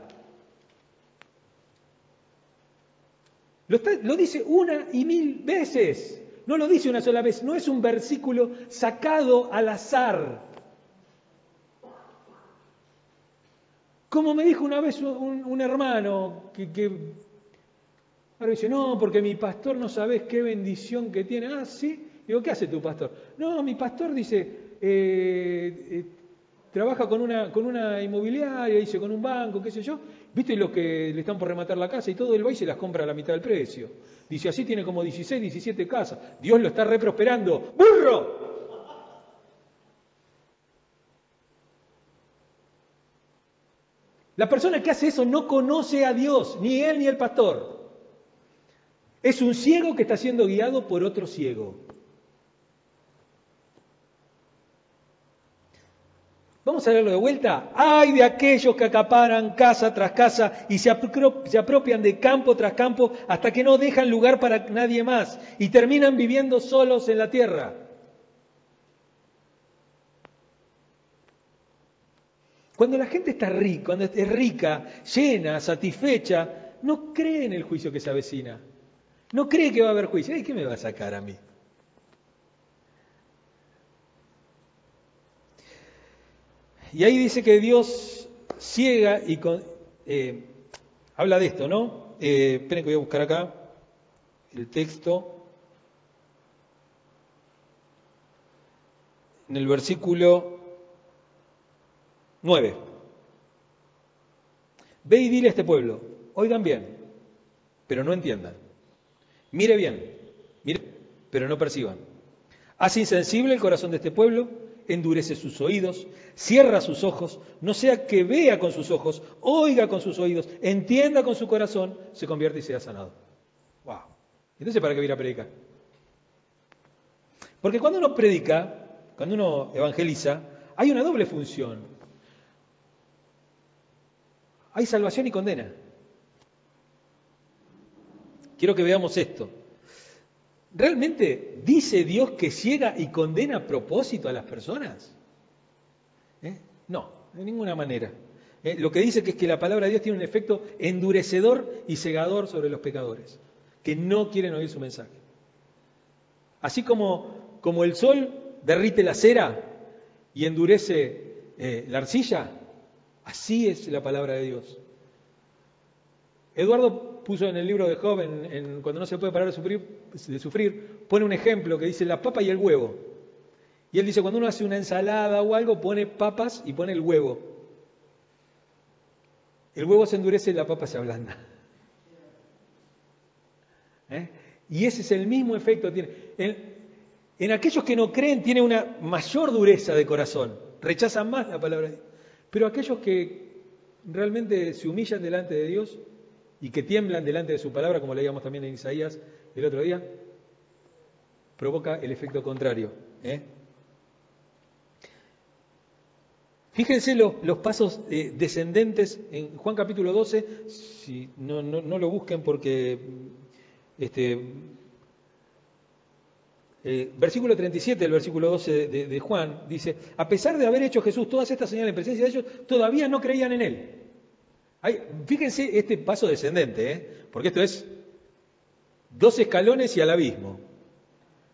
Lo, lo, dice una y mil veces. No lo dice una sola vez. No es un versículo sacado al azar. Como me dijo una vez un, hermano que, que, ahora dice, no, porque mi pastor no sabes qué bendición que tiene. Ah, sí. Digo, ¿qué hace tu pastor? No, mi pastor dice, eh, eh, trabaja con una, con una inmobiliaria, dice, con un banco, qué sé yo. ¿Viste lo que le están por rematar la casa y todo? el va y se las compra a la mitad del precio. Dice, así tiene como 16, 17 casas. Dios lo está reprosperando. ¡Burro! La persona que hace eso no conoce a Dios, ni él ni el pastor. Es un ciego que está siendo guiado por otro ciego. Vamos a verlo de vuelta. Hay de aquellos que acaparan casa tras casa y se, apropian de campo tras campo hasta que no dejan lugar para nadie más y terminan viviendo solos en la tierra. Cuando la gente está rica, cuando es rica, llena, satisfecha, no cree en el juicio que se avecina. No cree que va a haber juicio. ¿Y qué me va a sacar a mí? Y ahí dice que Dios ciega y eh, habla de esto, ¿no? Eh, esperen que voy a buscar acá el texto. En el versículo 9. Ve y dile a este pueblo, oigan bien, pero no entiendan. Mire bien, mire, pero no perciban. Haz insensible el corazón de este pueblo endurece sus oídos, cierra sus ojos, no sea que vea con sus ojos, oiga con sus oídos, entienda con su corazón, se convierte y sea sanado. Wow. Entonces, ¿para qué viene a predicar? Porque cuando uno predica, cuando uno evangeliza, hay una doble función. Hay salvación y condena. Quiero que veamos esto. ¿Realmente dice Dios que ciega y condena a propósito a las personas? ¿Eh? No, de ninguna manera. ¿Eh? Lo que dice es que la palabra de Dios tiene un efecto endurecedor y cegador sobre los pecadores, que no quieren oír su mensaje. Así como, como el sol derrite la cera y endurece eh, la arcilla, así es la palabra de Dios. Eduardo puso en el libro de Job, en, cuando no se puede parar de sufrir, pone un ejemplo que dice la papa y el huevo. Y él dice, cuando uno hace una ensalada o algo, pone papas y pone el huevo. El huevo se endurece y la papa se ablanda. ¿Eh? Y ese es el mismo efecto. Tiene. En, en, aquellos que no creen tiene una mayor dureza de corazón, rechazan más la palabra de Dios. Pero aquellos que realmente se humillan delante de Dios, y que tiemblan delante de su palabra, como leíamos también en Isaías el otro día, provoca el efecto contrario. ¿eh? Fíjense los pasos eh, descendentes en Juan capítulo 12, si no, no, lo busquen porque este, eh, versículo 37 del versículo 12 de, Juan dice, a pesar de haber hecho Jesús todas estas señales en presencia de ellos, todavía no creían en Él fíjense este paso descendente, ¿eh? porque esto es dos escalones y al abismo.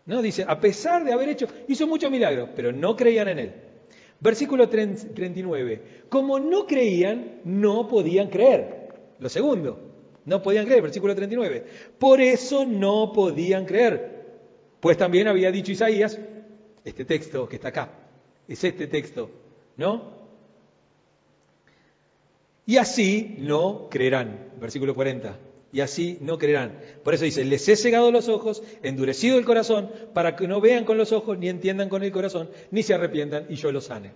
¿No? Dice, a pesar de haber hecho, hizo muchos milagros, pero no creían en él. Versículo 39. Como no creían, no podían creer. Lo segundo, no podían creer, versículo 39. Por eso no podían creer. Pues también había dicho Isaías, este texto que está acá, es este texto, ¿no? Y así no creerán. Versículo 40. Y así no creerán. Por eso dice, les he cegado los ojos, endurecido el corazón, para que no vean con los ojos, ni entiendan con el corazón, ni se arrepientan, y yo los sane.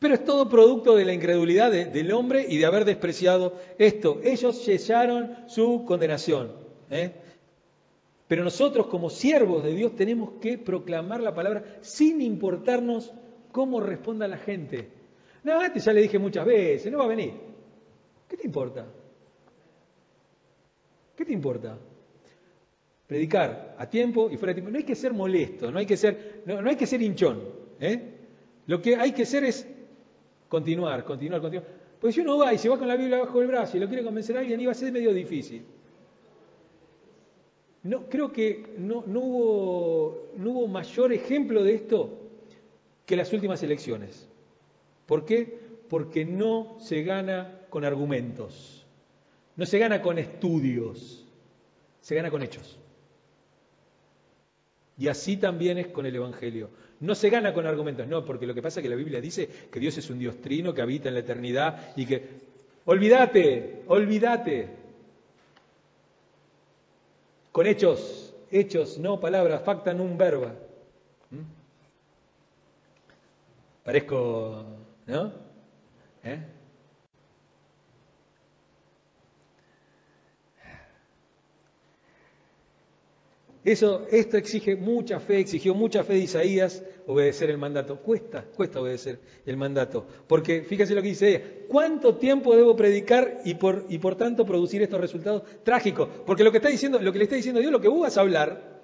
Pero es todo producto de la incredulidad del hombre y de haber despreciado esto. Ellos cesaron su condenación. ¿eh? Pero nosotros como siervos de Dios tenemos que proclamar la palabra sin importarnos cómo responda la gente. No, este ya le dije muchas veces, no va a venir. ¿Qué te importa? ¿Qué te importa? Predicar a tiempo y fuera de tiempo. No hay que ser molesto, no hay que ser, no, hay que ser hinchón. ¿eh? Lo que hay que hacer es continuar, continuar, continuar. Porque si uno va y se va con la Biblia bajo el brazo y lo quiere convencer a alguien, iba a ser medio difícil. No, creo que no, hubo, no hubo mayor ejemplo de esto que las últimas elecciones. ¿Por qué? Porque no se gana con argumentos, no se gana con estudios, se gana con hechos. Y así también es con el Evangelio. No se gana con argumentos, no, porque lo que pasa es que la Biblia dice que Dios es un Dios trino que habita en la eternidad y que, olvídate, olvídate. Con hechos, hechos, no palabras, facta un verba. ¿Mm? Parezco, ¿no? ¿Eh? Eso, esto exige mucha fe, exigió mucha fe de Isaías obedecer el mandato. Cuesta, cuesta obedecer el mandato. Porque fíjese lo que dice ella, ¿cuánto tiempo debo predicar y por, y por tanto producir estos resultados trágicos? Porque lo que, está diciendo, lo que le está diciendo Dios, lo que vos vas a hablar,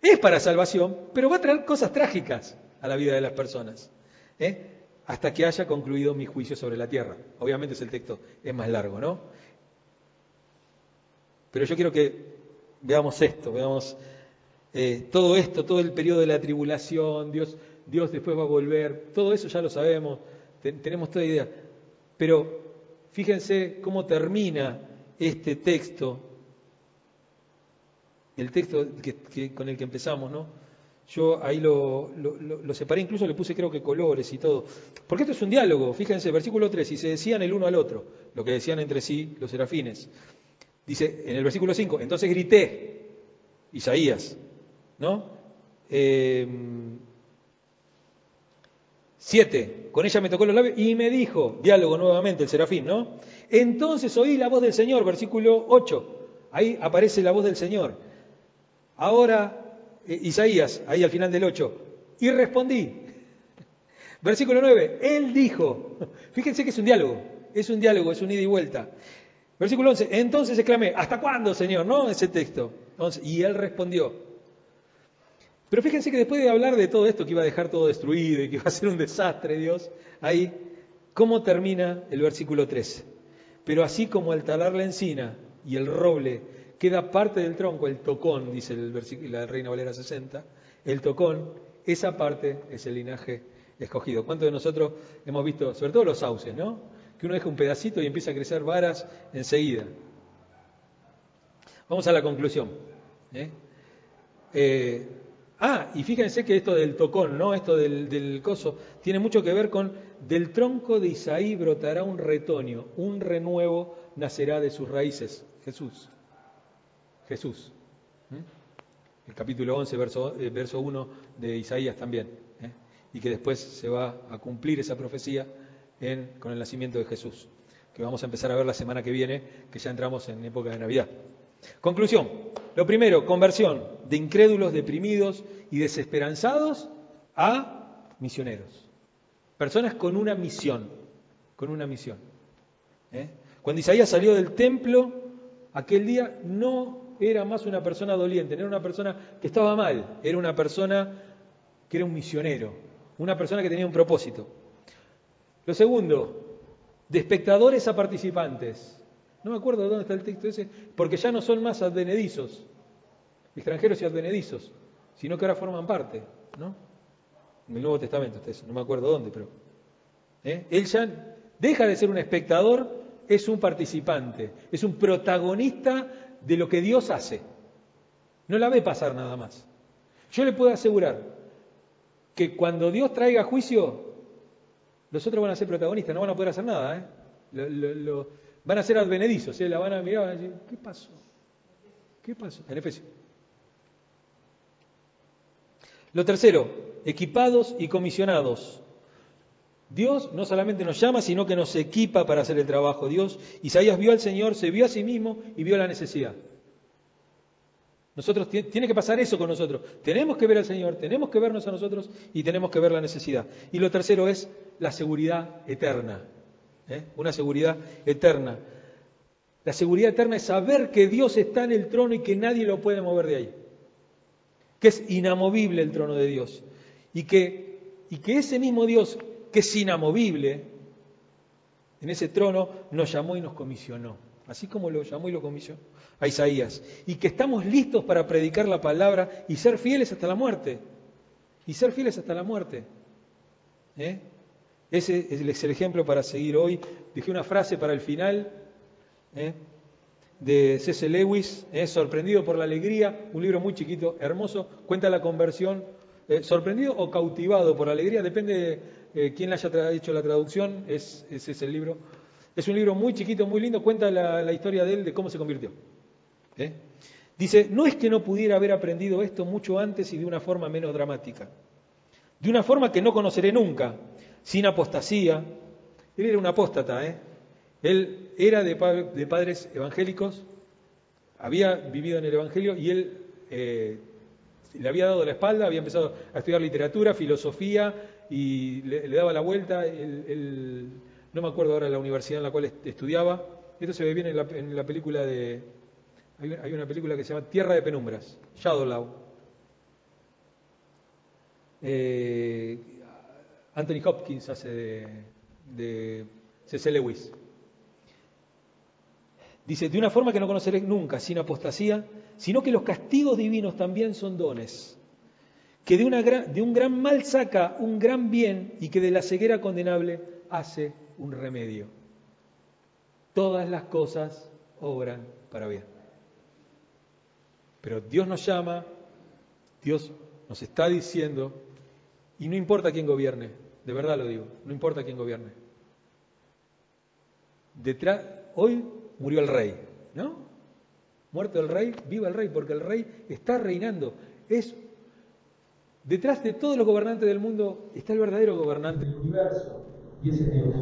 es para salvación, pero va a traer cosas trágicas a la vida de las personas. ¿eh? Hasta que haya concluido mi juicio sobre la tierra. Obviamente es el texto, es más largo, ¿no? Pero yo quiero que veamos esto, veamos eh, todo esto, todo el periodo de la tribulación, Dios, Dios después va a volver, todo eso ya lo sabemos, tenemos toda idea. Pero fíjense cómo termina este texto, el texto con el que empezamos, ¿no? Yo ahí lo, lo, separé, incluso le puse creo que colores y todo. Porque esto es un diálogo, fíjense, versículo 3, y se decían el uno al otro, lo que decían entre sí los serafines. Dice en el versículo 5, entonces grité, Isaías, ¿no? Eh, siete, con ella me tocó los labios y me dijo, diálogo nuevamente el serafín, ¿no? Entonces oí la voz del Señor, versículo 8, ahí aparece la voz del Señor. Ahora, eh, Isaías, ahí al final del 8, y respondí. [laughs] Versículo 9, él dijo, [laughs] fíjense que es un diálogo, es un diálogo, es un ida y vuelta. Versículo 11, entonces exclamé, ¿hasta cuándo, Señor? ¿No? Ese texto. y él respondió, pero fíjense que después de hablar de todo esto, que iba a dejar todo destruido y que iba a ser un desastre, Dios, ahí, ¿cómo termina el versículo 13? Pero así como al talar la encina y el roble queda parte del tronco, el tocón, dice el la Reina Valera 60, el tocón, esa parte es el linaje escogido. ¿Cuántos de nosotros hemos visto, sobre todo los sauces, ¿no? Que uno deja un pedacito y empieza a crecer varas enseguida. Vamos a la conclusión. ¿eh? eh Ah, y fíjense que esto del tocón, ¿no? Esto del, coso, tiene mucho que ver con del tronco de Isaí brotará un retoño, un renuevo nacerá de sus raíces. Jesús. Jesús. ¿Mm? El capítulo 11, verso, eh, verso 1 de Isaías también. ¿eh? Y que después se va a cumplir esa profecía con el nacimiento de Jesús, que vamos a empezar a ver la semana que viene, que ya entramos en época de Navidad. Conclusión. Lo primero, conversión de incrédulos, deprimidos y desesperanzados a misioneros. Personas con una misión, con una misión. ¿eh? Cuando Isaías salió del templo, aquel día no era más una persona doliente, no era una persona que estaba mal, era una persona que era un misionero, una persona que tenía un propósito. Lo segundo, de espectadores a participantes. No me acuerdo dónde está el texto ese, porque ya no son más advenedizos, extranjeros y advenedizos, sino que ahora forman parte, ¿no? En el Nuevo Testamento, no me acuerdo dónde, pero. ¿eh? Él ya deja de ser un espectador, es un participante, es un protagonista de lo que Dios hace. No la ve pasar nada más. Yo le puedo asegurar que cuando Dios traiga juicio, los otros van a ser protagonistas, no van a poder hacer nada. ¿eh? Lo, Van a ser advenedizos, ¿eh? la van a mirar y van a decir, ¿qué pasó? ¿Qué pasó? En Efesios. Lo tercero, equipados y comisionados. Dios no solamente nos llama, sino que nos equipa para hacer el trabajo. Dios, Isaías vio al Señor, se vio a sí mismo y vio la necesidad. Nosotros tiene que pasar eso con nosotros. Tenemos que ver al Señor, tenemos que vernos a nosotros y tenemos que ver la necesidad. Y lo tercero es la seguridad eterna. ¿Eh? una seguridad eterna. La seguridad eterna es saber que Dios está en el trono y que nadie lo puede mover de ahí. que es inamovible el trono de Dios y que, y que ese mismo Dios que es inamovible en ese trono nos llamó y nos comisionó, así como lo llamó y lo comisionó a Isaías, y que estamos listos para predicar la palabra y ser fieles hasta la muerte, y ser fieles hasta la muerte. ¿Eh? Ese es el ejemplo para seguir hoy. Dije una frase para el final ¿eh? de C.C. Lewis, ¿eh? Sorprendido por la alegría, un libro muy chiquito, hermoso, cuenta la conversión. sorprendido o cautivado por la alegría, depende de quién haya hecho la traducción, es, ese es el libro. Es un libro muy chiquito, muy lindo, cuenta la, historia de él, de cómo se convirtió. Dice, no es que no pudiera haber aprendido esto mucho antes y de una forma menos dramática, de una forma que no conoceré nunca, sin apostasía. Él era un apóstata, ¿eh? Él era de, padres evangélicos, había vivido en el Evangelio y él eh, le había dado la espalda, había empezado a estudiar literatura, filosofía y le, daba la vuelta. no me acuerdo ahora la universidad en la cual estudiaba. Esto se ve bien en la película de hay, una película que se llama Tierra de Penumbras, Shadowlaw. Eh, Anthony Hopkins hace de, de C.C. Lewis. Dice, de una forma que no conoceré nunca, sin apostasía, sino que los castigos divinos también son dones, que de, una de un gran mal saca un gran bien y que de la ceguera condenable hace un remedio. Todas las cosas obran para bien. Pero Dios nos llama, Dios nos está diciendo, y no importa quién gobierne, de verdad lo digo, no importa quién gobierne. Detrás, hoy murió el rey, ¿no? Muerto el rey, viva el rey, porque el rey está reinando. Es detrás de todos los gobernantes del mundo está el verdadero gobernante del universo, y ese es Dios.